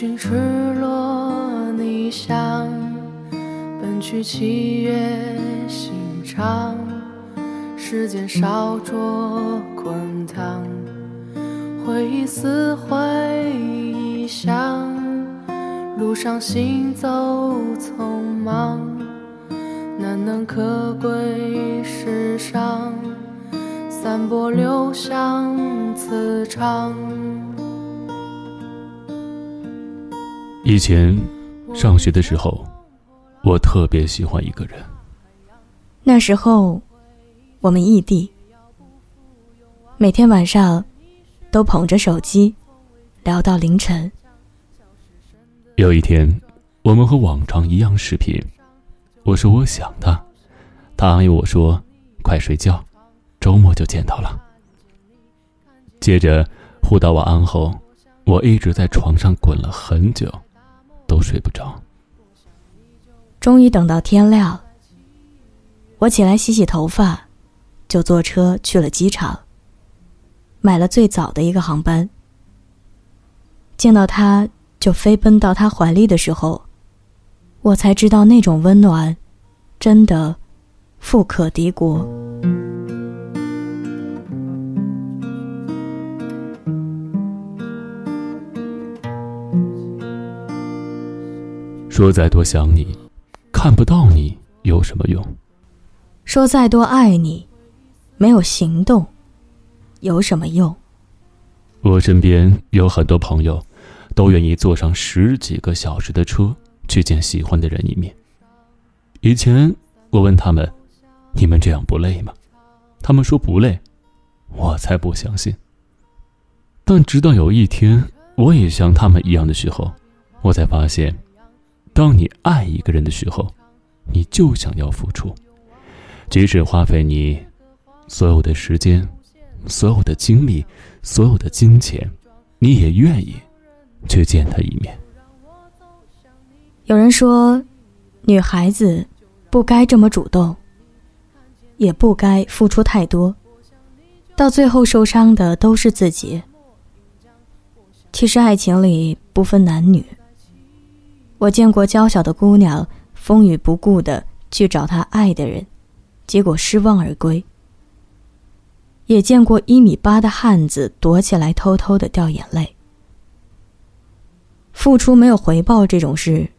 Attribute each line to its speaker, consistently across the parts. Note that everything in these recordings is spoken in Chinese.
Speaker 1: 寻赤裸逆翔，奔去七月心肠，时间烧灼滚烫，回忆撕毁臆想，路上行走匆忙，难能可贵世上，散播留香磁场。
Speaker 2: 以前上学的时候，我特别喜欢一个人。
Speaker 3: 那时候我们异地，每天晚上都捧着手机聊到凌晨。
Speaker 2: 有一天，我们和往常一样视频，我说我想他，他安慰我说：“快睡觉，周末就见到了。”接着互道晚安后，我一直在床上滚了很久。都睡不着。
Speaker 3: 终于等到天亮，我起来洗洗头发，就坐车去了机场。买了最早的一个航班。见到他就飞奔到他怀里的时候，我才知道那种温暖，真的富可敌国。
Speaker 2: 说再多想你，看不到你有什么用？
Speaker 3: 说再多爱你，没有行动，有什么用？
Speaker 2: 我身边有很多朋友，都愿意坐上十几个小时的车去见喜欢的人一面。以前我问他们：“你们这样不累吗？”他们说不累，我才不相信。但直到有一天，我也像他们一样的时候，我才发现。当你爱一个人的时候，你就想要付出，即使花费你所有的时间、所有的精力、所有的金钱，你也愿意去见他一面。
Speaker 3: 有人说，女孩子不该这么主动，也不该付出太多，到最后受伤的都是自己。其实，爱情里不分男女。我见过娇小的姑娘风雨不顾的去找她爱的人，结果失望而归。也见过一米八的汉子躲起来偷偷的掉眼泪。付出没有回报这种事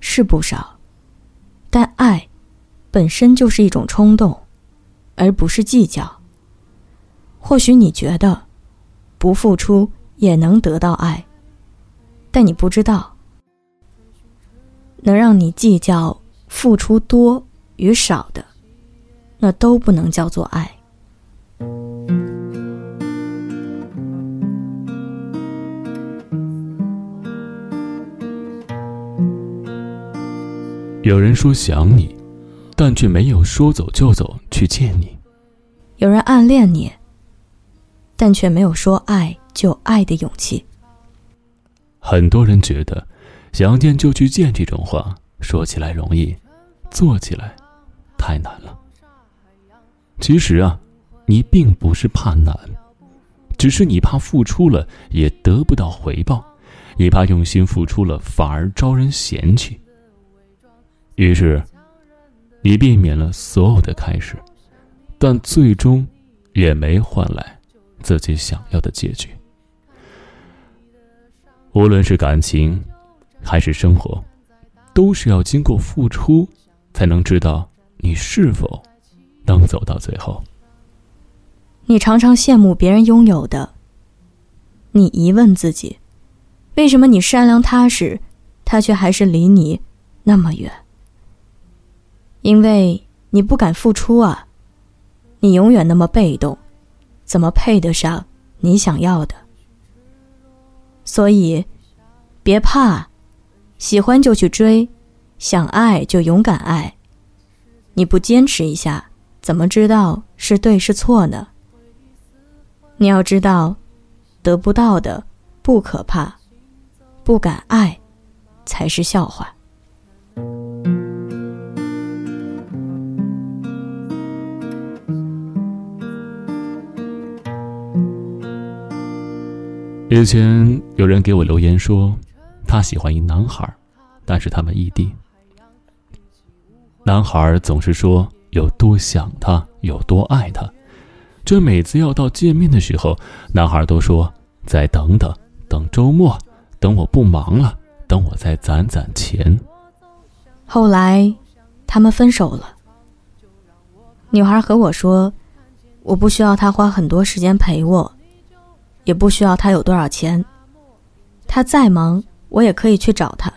Speaker 3: 是不少，但爱本身就是一种冲动，而不是计较。或许你觉得不付出也能得到爱，但你不知道。能让你计较付出多与少的，那都不能叫做爱。
Speaker 2: 有人说想你，但却没有说走就走去见你；
Speaker 3: 有人暗恋你，但却没有说爱就爱的勇气。
Speaker 2: 很多人觉得。想见就去见，这种话说起来容易，做起来太难了。其实啊，你并不是怕难，只是你怕付出了也得不到回报，也怕用心付出了反而招人嫌弃。于是，你避免了所有的开始，但最终也没换来自己想要的结局。无论是感情。还是生活，都是要经过付出，才能知道你是否能走到最后。
Speaker 3: 你常常羡慕别人拥有的，你疑问自己，为什么你善良踏实，他却还是离你那么远？因为你不敢付出啊，你永远那么被动，怎么配得上你想要的？所以，别怕。喜欢就去追，想爱就勇敢爱。你不坚持一下，怎么知道是对是错呢？你要知道，得不到的不可怕，不敢爱才是笑话。
Speaker 2: 以前有人给我留言说。他喜欢一男孩，但是他们异地。男孩总是说有多想他，有多爱他。这每次要到见面的时候，男孩都说再等等，等周末，等我不忙了，等我再攒攒钱。
Speaker 3: 后来，他们分手了。女孩和我说：“我不需要他花很多时间陪我，也不需要他有多少钱。他再忙，我也可以去找他。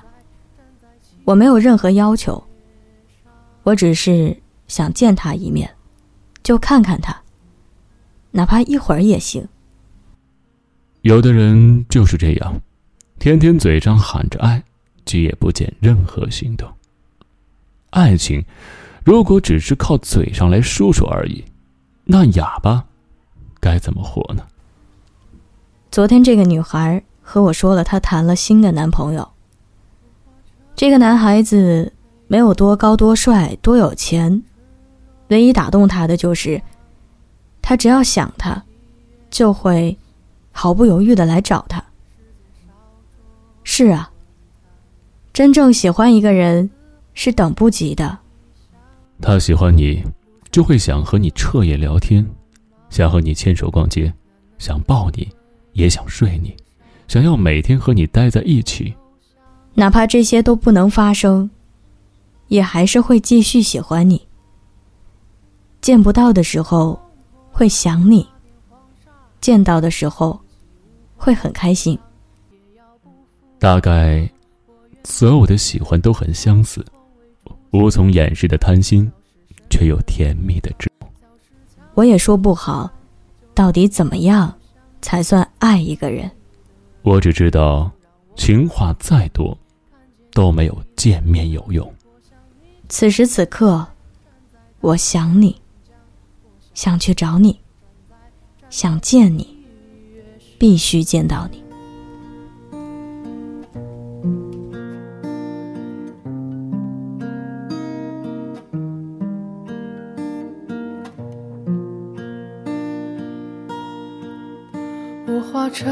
Speaker 3: 我没有任何要求。我只是想见他一面，就看看他，哪怕一会儿也行。”
Speaker 2: 有的人就是这样，天天嘴上喊着爱，却也不见任何行动。爱情，如果只是靠嘴上来说说而已，那哑巴该怎么活呢？
Speaker 3: 昨天这个女孩和我说了，她谈了新的男朋友。这个男孩子没有多高、多帅、多有钱，唯一打动她的就是，他只要想他，就会毫不犹豫的来找他。是啊，真正喜欢一个人。是等不及的。
Speaker 2: 他喜欢你，就会想和你彻夜聊天，想和你牵手逛街，想抱你，也想睡你，想要每天和你待在一起。
Speaker 3: 哪怕这些都不能发生，也还是会继续喜欢你。见不到的时候，会想你；见到的时候，会很开心。
Speaker 2: 大概，所有的喜欢都很相似。无从掩饰的贪心，却又甜蜜的执着。
Speaker 3: 我也说不好，到底怎么样才算爱一个人？
Speaker 2: 我只知道，情话再多，都没有见面有用。
Speaker 3: 此时此刻，我想你，想去找你，想见你，必须见到你。
Speaker 1: 化尘